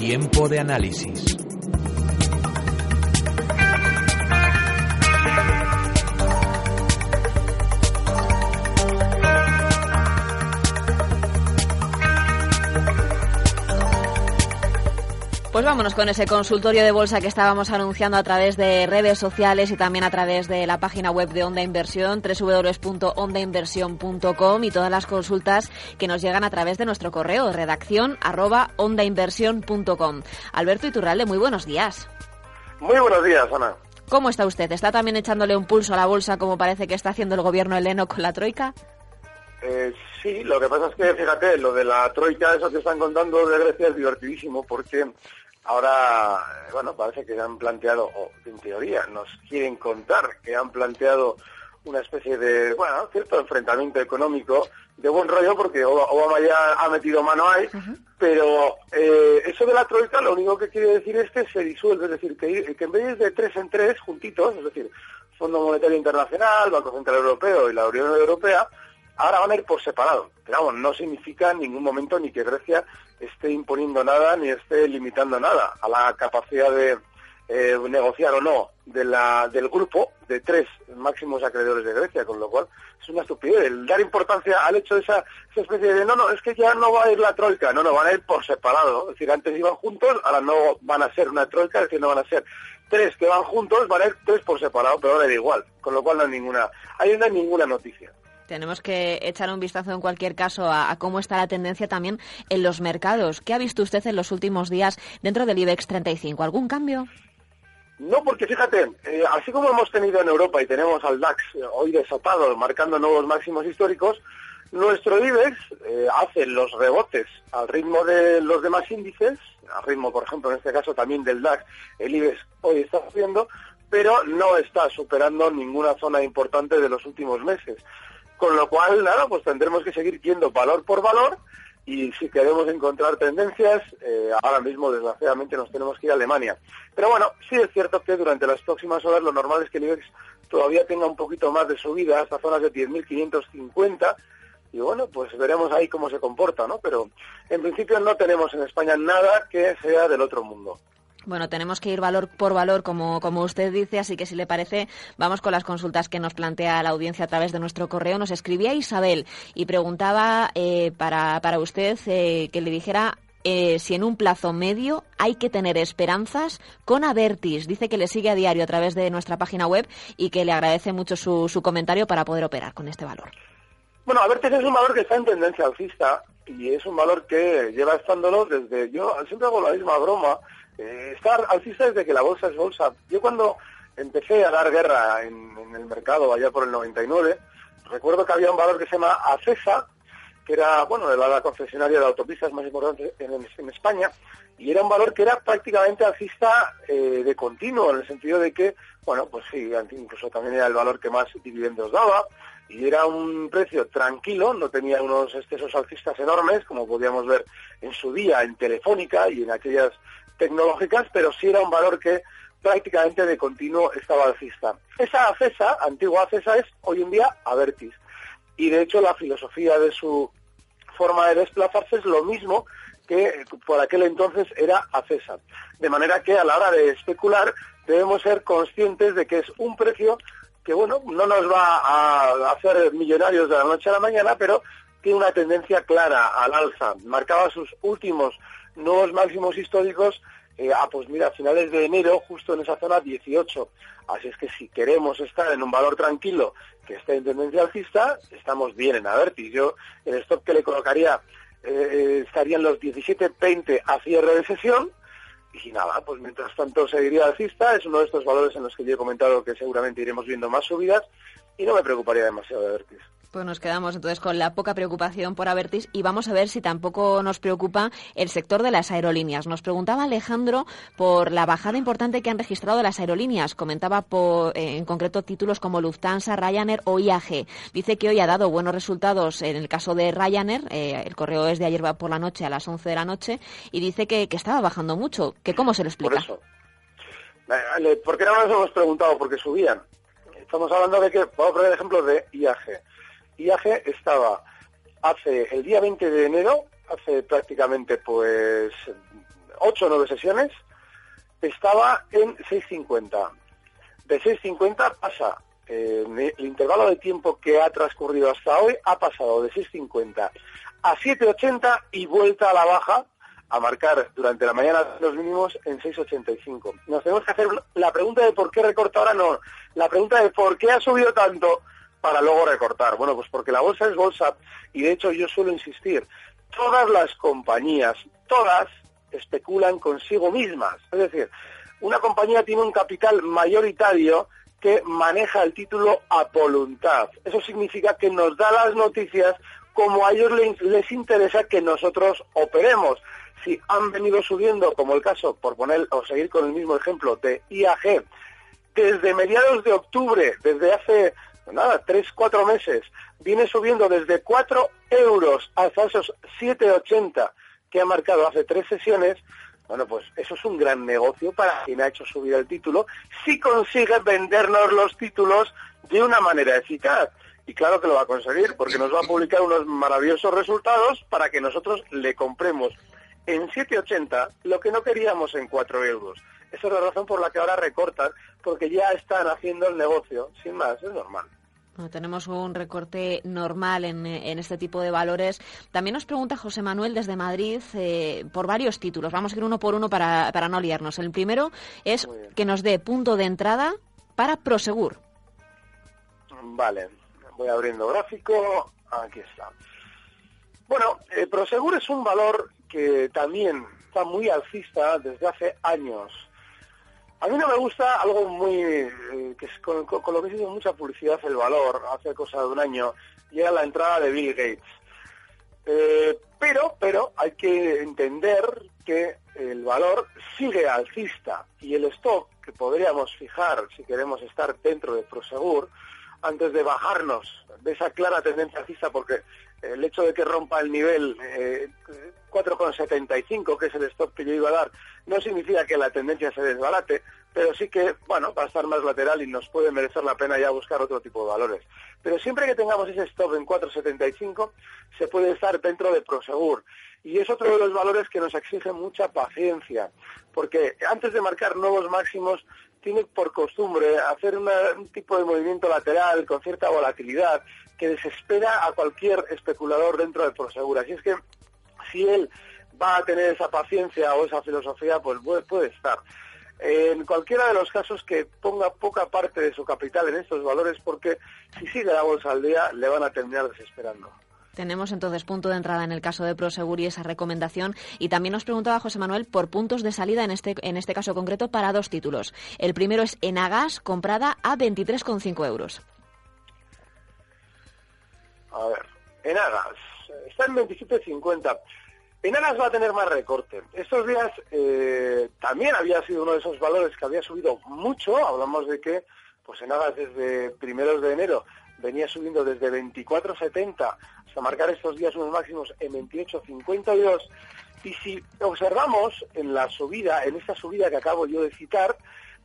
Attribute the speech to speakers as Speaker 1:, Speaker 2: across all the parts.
Speaker 1: Tiempo de análisis.
Speaker 2: Pues vámonos con ese consultorio de bolsa que estábamos anunciando a través de redes sociales y también a través de la página web de Onda Inversión, www.ondainversión.com y todas las consultas que nos llegan a través de nuestro correo, redacción arroba ondainversión.com. Alberto Iturralde, muy buenos días.
Speaker 3: Muy buenos días, Ana.
Speaker 2: ¿Cómo está usted? ¿Está también echándole un pulso a la bolsa como parece que está haciendo el gobierno heleno con la troika?
Speaker 3: Eh, sí, lo que pasa es que, fíjate, lo de la troika, eso que están contando de Grecia es divertidísimo porque Ahora, bueno, parece que han planteado, o en teoría nos quieren contar que han planteado una especie de, bueno, cierto enfrentamiento económico de buen rollo porque Obama ya ha metido mano ahí, pero eh, eso de la troika lo único que quiere decir es que se disuelve, es decir, que, que en vez de tres en tres juntitos, es decir, Fondo Monetario Internacional, Banco Central Europeo y la Unión Europea, ahora van a ir por separado. Pero no significa en ningún momento ni que Grecia esté imponiendo nada ni esté limitando nada a la capacidad de eh, negociar o no de la, del grupo de tres máximos acreedores de Grecia, con lo cual es una estupidez el dar importancia al hecho de esa, especie de no, no, es que ya no va a ir la troika, no, no, van a ir por separado, es decir, antes iban juntos, ahora no van a ser una troika, es decir, no van a ser tres que van juntos, van a ir tres por separado, pero ahora da igual, con lo cual no hay ninguna, hay no hay ninguna noticia.
Speaker 2: Tenemos que echar un vistazo en cualquier caso a, cómo está la tendencia también en los mercados. ¿Qué ha visto usted en los últimos días dentro del IBEX 35? ¿Algún cambio?
Speaker 3: No, porque fíjate, eh, así como hemos tenido en Europa y tenemos al DAX eh, hoy desatado, marcando nuevos máximos históricos, nuestro IBEX eh, hace los rebotes al ritmo de los demás índices, al ritmo, por ejemplo, en este caso también del DAX, el IBEX hoy está haciendo, pero no está superando ninguna zona importante de los últimos meses. Con lo cual, nada, pues tendremos que seguir yendo valor por valor y si queremos encontrar tendencias, eh, ahora mismo desgraciadamente nos tenemos que ir a Alemania. Pero bueno, sí es cierto que durante las próximas horas lo normal es que el IBEX todavía tenga un poquito más de subida hasta zonas de 10.550 y bueno, pues veremos ahí cómo se comporta, ¿no? Pero en principio no tenemos en España nada que sea del otro mundo.
Speaker 2: Bueno, tenemos que ir valor por valor, como, como usted dice, así que si le parece, vamos con las consultas que nos plantea la audiencia a través de nuestro correo. Nos escribía Isabel y preguntaba eh, para, para usted eh, que le dijera eh, si en un plazo medio hay que tener esperanzas con Avertis. Dice que le sigue a diario a través de nuestra página web y que le agradece mucho su, su comentario para poder operar con este valor.
Speaker 3: Bueno, Avertis es un valor que está en tendencia alcista y es un valor que lleva estándolo desde... Yo siempre hago la misma broma eh, estar alcista desde que la bolsa es bolsa. Yo cuando empecé a dar guerra en, el mercado allá por el 99, recuerdo que había un valor que se llama ACESA, que era, bueno, la, concesionaria de autopistas más importante en, España, y era un valor que era prácticamente alcista eh, de continuo, en el sentido de que, bueno, pues sí, incluso también era el valor que más dividendos daba, y era un precio tranquilo, no tenía unos excesos alcistas enormes, como podíamos ver en su día en Telefónica y en aquellas tecnológicas, pero sí era un valor que prácticamente de continuo estaba alcista. Esa ACESA, antigua ACESA, es hoy en día Avertis. Y de hecho la filosofía de su forma de desplazarse es lo mismo que por aquel entonces era ACESA. De manera que a la hora de especular debemos ser conscientes de que es un precio que, bueno, no nos va a hacer millonarios de la noche a la mañana, pero tiene una tendencia clara al alza. Marcaba sus últimos nuevos máximos históricos, eh, ah, pues mira, a finales de enero, justo en esa zona 18. Así es que si queremos estar en un valor tranquilo que esté en tendencia alcista, estamos bien en Avertis. Yo, el stop que le colocaría eh, estarían los 17.20 a cierre de sesión. Y nada, pues mientras tanto seguiría alcista, es uno de estos valores en los que yo he comentado que seguramente iremos viendo más subidas y no me preocuparía demasiado de Avertis.
Speaker 2: Pues nos quedamos entonces con la poca preocupación por Avertis y vamos a ver si tampoco nos preocupa el sector de las aerolíneas. Nos preguntaba Alejandro por la bajada importante que han registrado las aerolíneas. Comentaba por, eh, en concreto títulos como Lufthansa, Ryanair o IAG. Dice que hoy ha dado buenos resultados en el caso de Ryanair. Eh, el correo es de ayer por la noche a las 11 de la noche y dice que, estaba bajando mucho. ¿Que ¿Cómo se lo explica?
Speaker 3: Por eso. ¿Por qué no nos hemos preguntado? Porque subían. Estamos hablando de que, vamos a poner el ejemplo de IAG. IAG estaba hace el día 20 de enero, hace prácticamente pues 8 o 9 sesiones, estaba en 6.50. De 6.50 pasa, eh, el intervalo de tiempo que ha transcurrido hasta hoy ha pasado de 6.50 a 7.80 y vuelta a la baja a marcar durante la mañana los mínimos en 6.85. Nos tenemos que hacer la pregunta de por qué recorta ahora, no. La pregunta de por qué ha subido tanto para luego recortar. Bueno, pues porque la bolsa es bolsa y de hecho yo suelo insistir, todas las compañías, todas especulan consigo mismas. Es decir, una compañía tiene un capital mayoritario que maneja el título a voluntad. Eso significa que nos da las noticias como a ellos les, les interesa que nosotros operemos. Si han venido subiendo, como el caso, por poner o seguir con el mismo ejemplo, de IAG, desde mediados de octubre, desde hace nada, tres, cuatro meses, viene subiendo desde 4 euros hasta esos 7,80 que ha marcado hace tres sesiones, bueno, pues eso es un gran negocio para quien ha hecho subir el título, si consigue vendernos los títulos de una manera eficaz. Y claro que lo va a conseguir, porque nos va a publicar unos maravillosos resultados para que nosotros le compremos. En 7,80 lo que no queríamos en 4 euros. Esa es la razón por la que ahora recortan, porque ya están haciendo el negocio, sin más, es normal
Speaker 2: tenemos un recorte normal en, este tipo de valores. También nos pregunta José Manuel desde Madrid eh, por varios títulos. Vamos a ir uno por uno para, para no liarnos. El primero es que nos dé punto de entrada para Prosegur.
Speaker 3: Vale, voy abriendo gráfico. Aquí está. Bueno, eh, Prosegur es un valor que también está muy alcista desde hace años. A mí no me gusta algo muy, eh, que es con, lo que se hizo mucha publicidad el valor, hace cosa de un año, y era la entrada de Bill Gates. Eh, pero, pero hay que entender que el valor sigue alcista y el stock que podríamos fijar si queremos estar dentro de Prosegur, antes de bajarnos de esa clara tendencia alcista, porque el hecho de que rompa el nivel eh, 4,75, que es el stop que yo iba a dar, no significa que la tendencia se desbalate, pero sí que, bueno, va a estar más lateral y nos puede merecer la pena ya buscar otro tipo de valores. Pero siempre que tengamos ese stop en 4,75, se puede estar dentro de Prosegur. Y es otro de los valores que nos exige mucha paciencia, porque antes de marcar nuevos máximos, tiene por costumbre hacer un tipo de movimiento lateral con cierta volatilidad que desespera a cualquier especulador dentro de Prosegur. Así es que si él va a tener esa paciencia o esa filosofía, pues puede, estar. En cualquiera de los casos que ponga poca parte de su capital en estos valores, porque si sigue la bolsa al día, le van a terminar desesperando.
Speaker 2: Tenemos entonces punto de entrada en el caso de Prosegur y esa recomendación. Y también nos preguntaba José Manuel por puntos de salida en este, en este caso concreto para dos títulos. El primero es Enagas, comprada a 23,5 euros.
Speaker 3: A ver, Enagas, está en 27.50. Enagas va a tener más recorte. Estos días eh, también había sido uno de esos valores que había subido mucho. Hablamos de que pues Enagas desde primeros de enero venía subiendo desde 24.70 hasta marcar estos días unos máximos en 28.52. Y si observamos en la subida, en esta subida que acabo yo de citar,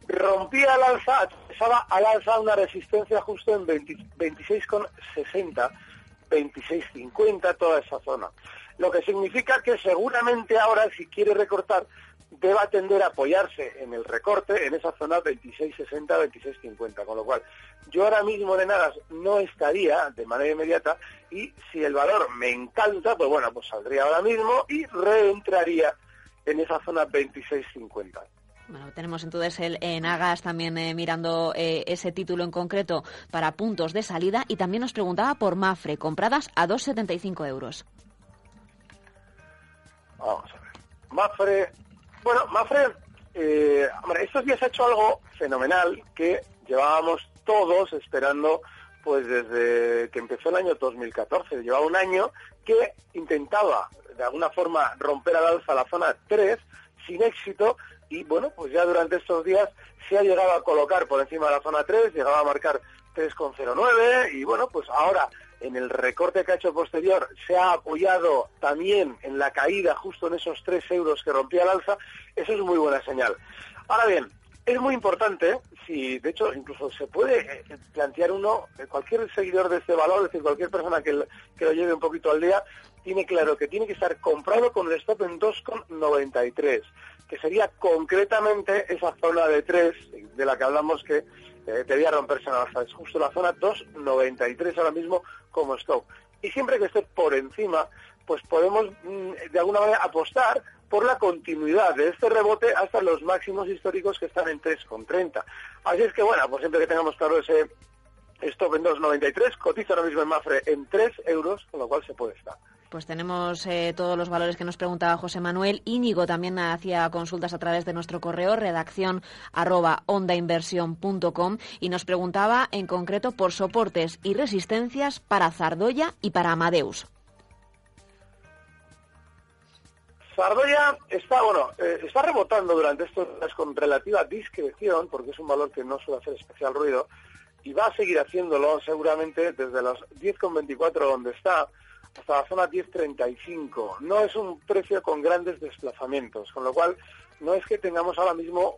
Speaker 3: rompía al alza, empezaba al alza una resistencia justo en 26,60 26.50, toda esa zona. Lo que significa que seguramente ahora, si quiere recortar, deba tender a apoyarse en el recorte en esa zona 26.60, 26.50. Con lo cual, yo ahora mismo de nada no estaría de manera inmediata y si el valor me encanta, pues bueno, pues saldría ahora mismo y reentraría en esa zona 26.50.
Speaker 2: Bueno, tenemos entonces el en Agas también eh, mirando eh, ese título en concreto para puntos de salida y también nos preguntaba por Mafre, compradas a 2,75 euros.
Speaker 3: Vamos a ver. Mafre, bueno, Mafre, eh, estos días ha hecho algo fenomenal que llevábamos todos esperando pues desde que empezó el año 2014. Llevaba un año que intentaba de alguna forma romper al alza la zona 3 sin éxito y bueno, pues ya durante estos días se ha llegado a colocar por encima de la zona 3, llegaba a marcar 3,09 y bueno, pues ahora en el recorte que ha hecho posterior se ha apoyado también en la caída justo en esos 3 euros que rompía el alza, eso es muy buena señal. Ahora bien, es muy importante, si de hecho incluso se puede eh, plantear uno, cualquier seguidor de este valor, es decir, cualquier persona que, que lo lleve un poquito al día, tiene claro que tiene que estar comprado con el stop en 2,93, que sería concretamente esa zona de 3 de la que hablamos que eh, debía romperse en alza. Es justo la zona 2,93 ahora mismo como stop. Y siempre que esté por encima, pues podemos mm, de alguna manera apostar por la continuidad de este rebote hasta los máximos históricos que están en 3,30. Así es que bueno, pues siempre que tengamos claro ese stop en 2,93, cotiza ahora mismo en Mafre en 3 euros, con lo cual se puede estar.
Speaker 2: Pues tenemos eh, todos los valores que nos preguntaba José Manuel. Íñigo también hacía consultas a través de nuestro correo, redacción arroba ondainversión.com, y nos preguntaba en concreto por soportes y resistencias para Zardoya y para Amadeus.
Speaker 3: Zardoya está, bueno, eh, está rebotando durante estos días con relativa discreción, porque es un valor que no suele hacer especial ruido, y va a seguir haciéndolo seguramente desde los 10,24 donde está, hasta la zona 10.35. No es un precio con grandes desplazamientos, con lo cual no es que tengamos ahora mismo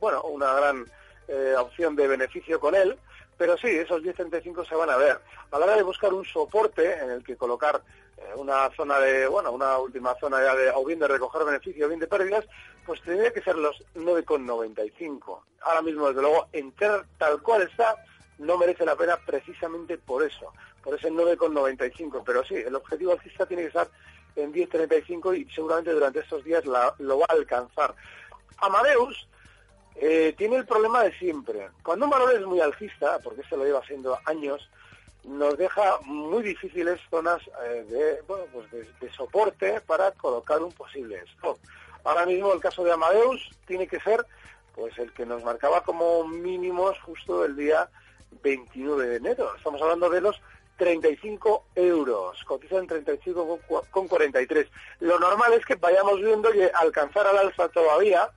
Speaker 3: bueno, una gran eh, opción de beneficio con él, pero sí, esos 10.35 se van a ver. A la hora de buscar un soporte en el que colocar eh, una zona de, bueno, una última zona ya de, o bien de recoger beneficio o bien de pérdidas, pues tendría que ser los 9,95. Ahora mismo, desde luego, entrar tal cual está, no merece la pena precisamente por eso, por ese 9,95. Pero sí, el objetivo alcista tiene que estar en 10,35 y seguramente durante estos días lo va a alcanzar. Amadeus eh, tiene el problema de siempre. Cuando un valor es muy alcista, porque se lo lleva haciendo años, nos deja muy difíciles zonas eh, de, bueno, pues de, soporte para colocar un posible stop. Ahora mismo el caso de Amadeus tiene que ser pues el que nos marcaba como mínimos justo el día 29 de enero. Estamos hablando de los 35 euros, cotiza en 35,43. Lo normal es que vayamos viendo que alcanzar al alza todavía,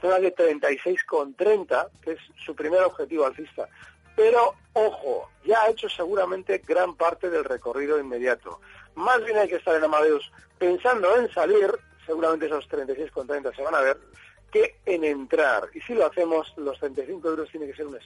Speaker 3: zona de 36,30, que es su primer objetivo alcista. Pero, ojo, ya ha hecho seguramente gran parte del recorrido inmediato. Más bien hay que estar en Amadeus pensando en salir, seguramente esos 36,30 se van a ver, que en entrar. Y si lo hacemos, los 35 euros tiene que ser un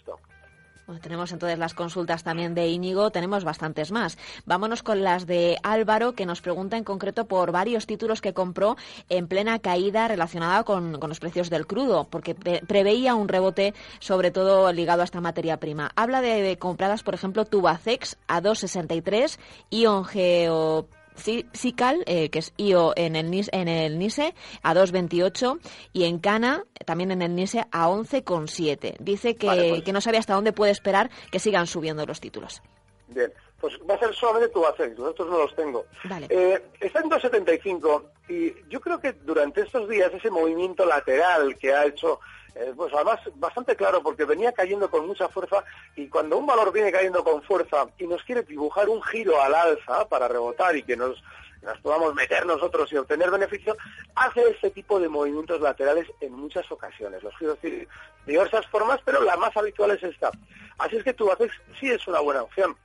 Speaker 2: tenemos entonces las consultas también de Íñigo, tenemos bastantes más. Vámonos con las de Álvaro, que nos pregunta en concreto por varios títulos que compró en plena caída relacionada con, los precios del crudo, porque preveía un rebote, sobre todo ligado a esta materia prima. Habla de, compradas, por ejemplo, Tubacex a 2,63, Ion Geo Sical, eh, que es IO en el, en el NISE, a 2,28 y en Cana, también en el NISE, a 11,7. Dice que, pues. que no sabe hasta dónde puede esperar que sigan subiendo los títulos.
Speaker 3: Bien, pues va a ser solamente tu hacer, nosotros no los tengo.
Speaker 2: Vale.
Speaker 3: Eh, está en 2,75 y yo creo que durante estos días ese movimiento lateral que ha hecho eh, pues además bastante claro porque venía cayendo con mucha fuerza y cuando un valor viene cayendo con fuerza y nos quiere dibujar un giro al alza para rebotar y que nos, podamos meter nosotros y obtener beneficio, hace este tipo de movimientos laterales en muchas ocasiones. Los giros de diversas formas, pero la más habitual es esta. Así es que tú haces, sí es una buena opción.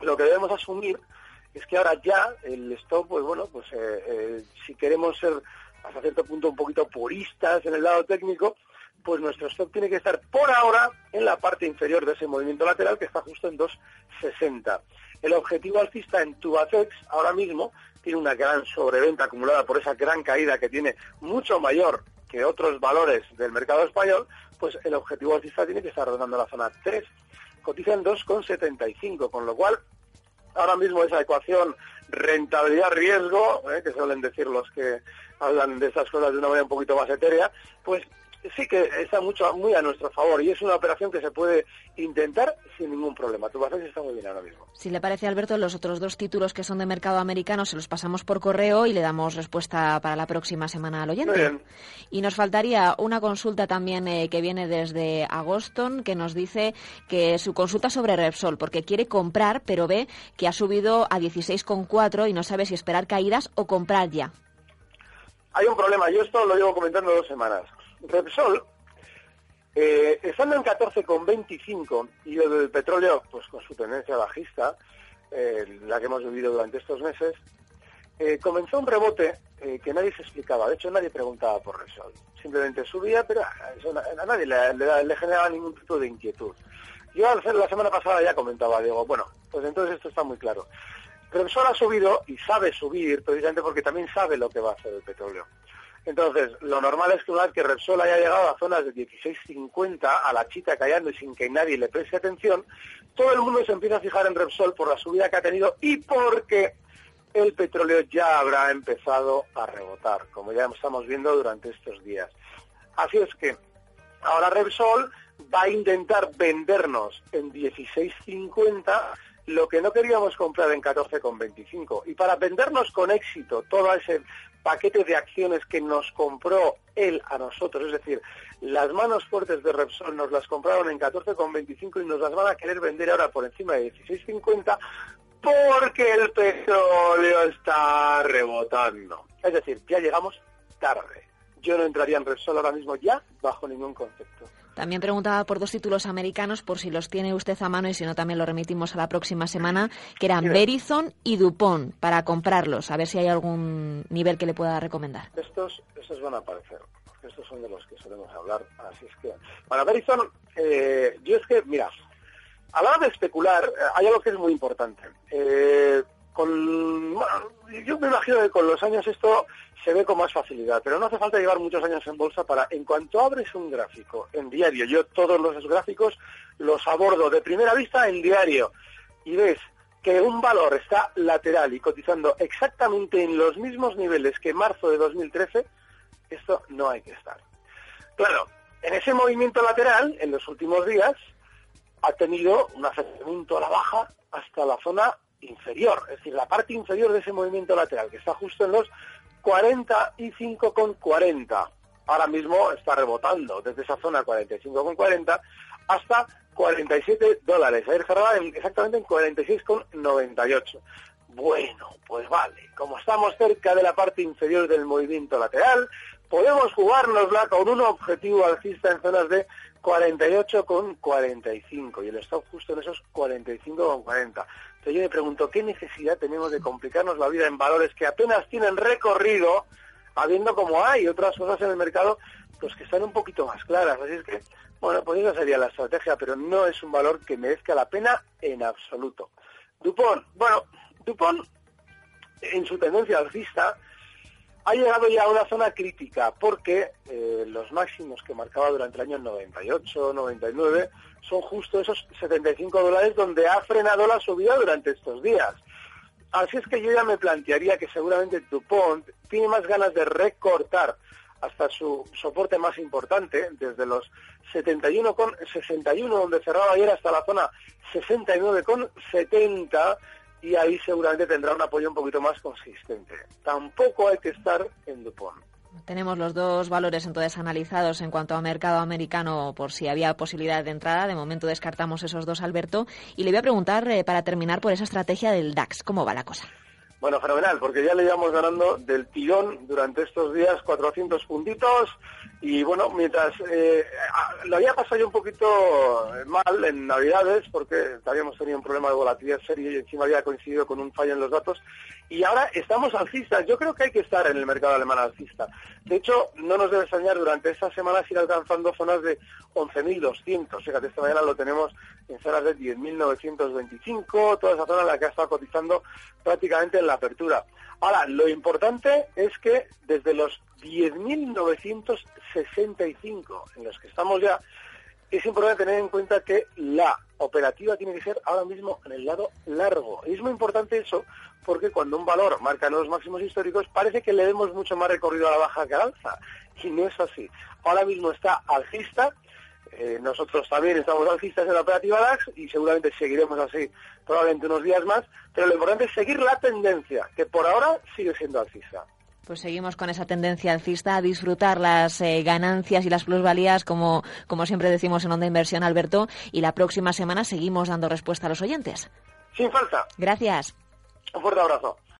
Speaker 3: Lo que debemos asumir es que ahora ya el stop, pues bueno, pues eh, eh, si queremos ser hasta cierto punto un poquito puristas en el lado técnico, pues nuestro stop tiene que estar por ahora en la parte inferior de ese movimiento lateral que está justo en 2,60. El objetivo alcista en Tubacex ahora mismo tiene una gran sobreventa acumulada por esa gran caída que tiene mucho mayor que otros valores del mercado español, pues el objetivo alcista tiene que estar rondando la zona 3. Cotiza en 2,75, con lo cual ahora mismo esa ecuación rentabilidad-riesgo, eh, que suelen decir los que hablan de estas cosas de una manera un poquito más etérea, pues sí que está mucho muy a nuestro favor y es una operación que se puede intentar sin ningún problema. Tu base está muy bien ahora mismo.
Speaker 2: Si le parece, Alberto, los otros dos títulos que son de mercado americano se los pasamos por correo y le damos respuesta para la próxima semana al oyente. Y nos faltaría una consulta también eh, que viene desde Agoston que nos dice que su consulta sobre Repsol, porque quiere comprar, pero ve que ha subido a 16,4 y no sabe si esperar caídas o comprar ya.
Speaker 3: Hay un problema, yo esto lo llevo comentando dos semanas. Repsol, eh, estando en 14,25 y el petróleo, pues con su tendencia bajista, eh, la que hemos vivido durante estos meses, eh, comenzó un rebote eh, que nadie se explicaba. De hecho, nadie preguntaba por Repsol. Simplemente subía, pero a, nadie le, generaba ningún tipo de inquietud. Yo la semana pasada ya comentaba, digo, bueno, pues entonces esto está muy claro. Repsol ha subido y sabe subir precisamente porque también sabe lo que va a hacer el petróleo. Entonces, lo normal es que una que Repsol haya llegado a zonas de 16.50 a la chita callando y sin que nadie le preste atención, todo el mundo se empieza a fijar en Repsol por la subida que ha tenido y porque el petróleo ya habrá empezado a rebotar, como ya estamos viendo durante estos días. Así es que ahora Repsol va a intentar vendernos en 16.50 lo que no queríamos comprar en 14,25. Y para vendernos con éxito todo ese paquete de acciones que nos compró él a nosotros, es decir, las manos fuertes de Repsol nos las compraron en 14,25 y nos las van a querer vender ahora por encima de 16,50 porque el petróleo está rebotando. Es decir, ya llegamos tarde. Yo no entraría en Repsol ahora mismo ya bajo ningún concepto.
Speaker 2: También preguntaba por dos títulos americanos, por si los tiene usted a mano y si no también lo remitimos a la próxima semana, que eran Verizon y Dupont, para comprarlos, a ver si hay algún nivel que le pueda recomendar.
Speaker 3: Estos, estos van a aparecer, porque estos son de los que solemos hablar, así es que... Para Verizon, eh, yo es que, mira, a la hora de especular, eh, hay algo que es muy importante. Eh, con, yo me imagino que con los años esto se ve con más facilidad, pero no hace falta llevar muchos años en bolsa para, en cuanto abres un gráfico en diario, yo todos los gráficos los abordo de primera vista en diario y ves que un valor está lateral y cotizando exactamente en los mismos niveles que marzo de 2013, esto no hay que estar. Claro, en ese movimiento lateral, en los últimos días, ha tenido un acercamiento a la baja hasta la zona inferior, es decir, la parte inferior de ese movimiento lateral, que está justo en los 45,40. Ahora mismo está rebotando desde esa zona 45,40 hasta 47 dólares. Ayer cerraba exactamente en 46,98. Bueno, pues vale, como estamos cerca de la parte inferior del movimiento lateral, podemos jugárnosla con un objetivo alcista en zonas de 48,45 y el stop justo en esos 45,40 yo me pregunto, ¿qué necesidad tenemos de complicarnos la vida en valores que apenas tienen recorrido, habiendo como hay otras cosas en el mercado, pues que están un poquito más claras? Así es que, bueno, pues esa sería la estrategia, pero no es un valor que merezca la pena en absoluto. Dupont, bueno, Dupont, en su tendencia alcista, ha llegado ya a una zona crítica porque eh, los máximos que marcaba durante el año 98, 99 son justo esos 75 dólares donde ha frenado la subida durante estos días. Así es que yo ya me plantearía que seguramente Dupont tiene más ganas de recortar hasta su soporte más importante, desde los 71,61 donde cerraba ayer hasta la zona 69,70 y ahí seguramente tendrá un apoyo un poquito más consistente. Tampoco hay que estar en Dupont.
Speaker 2: Tenemos los dos valores entonces analizados en cuanto a mercado americano por si había posibilidad de entrada. De momento descartamos esos dos, Alberto. Y le voy a preguntar eh, para terminar por esa estrategia del DAX. ¿Cómo va la cosa?
Speaker 3: Bueno, fenomenal, porque ya le íbamos ganando del tirón durante estos días 400 puntitos y bueno, mientras eh, lo había pasado yo un poquito mal en Navidades porque habíamos tenido un problema de volatilidad serio y encima había coincidido con un fallo en los datos y ahora estamos alcistas. Yo creo que hay que estar en el mercado alemán alcista. De hecho, no nos debe extrañar durante estas semanas ir alcanzando zonas de 11.200. Fíjate, esta mañana lo tenemos en zonas de 10.925, toda esa zona en la que ha estado cotizando prácticamente en la apertura. Ahora, lo importante es que desde los 10.965 en los que estamos ya, es importante tener en cuenta que la operativa tiene que ser ahora mismo en el lado largo. Y es muy importante eso porque cuando un valor marca nuevos máximos históricos parece que le demos mucho más recorrido a la baja que al alza. Y no es así. Ahora mismo está alcista. Eh, nosotros también estamos alcistas en la operativa DAX y seguramente seguiremos así probablemente unos días más. Pero lo importante es seguir la tendencia, que por ahora sigue siendo alcista.
Speaker 2: Pues seguimos con esa tendencia alcista a disfrutar las eh, ganancias y las plusvalías, como, como siempre decimos en Onda Inversión, Alberto. Y la próxima semana seguimos dando respuesta a los oyentes.
Speaker 3: Sin falta.
Speaker 2: Gracias.
Speaker 3: Un fuerte abrazo.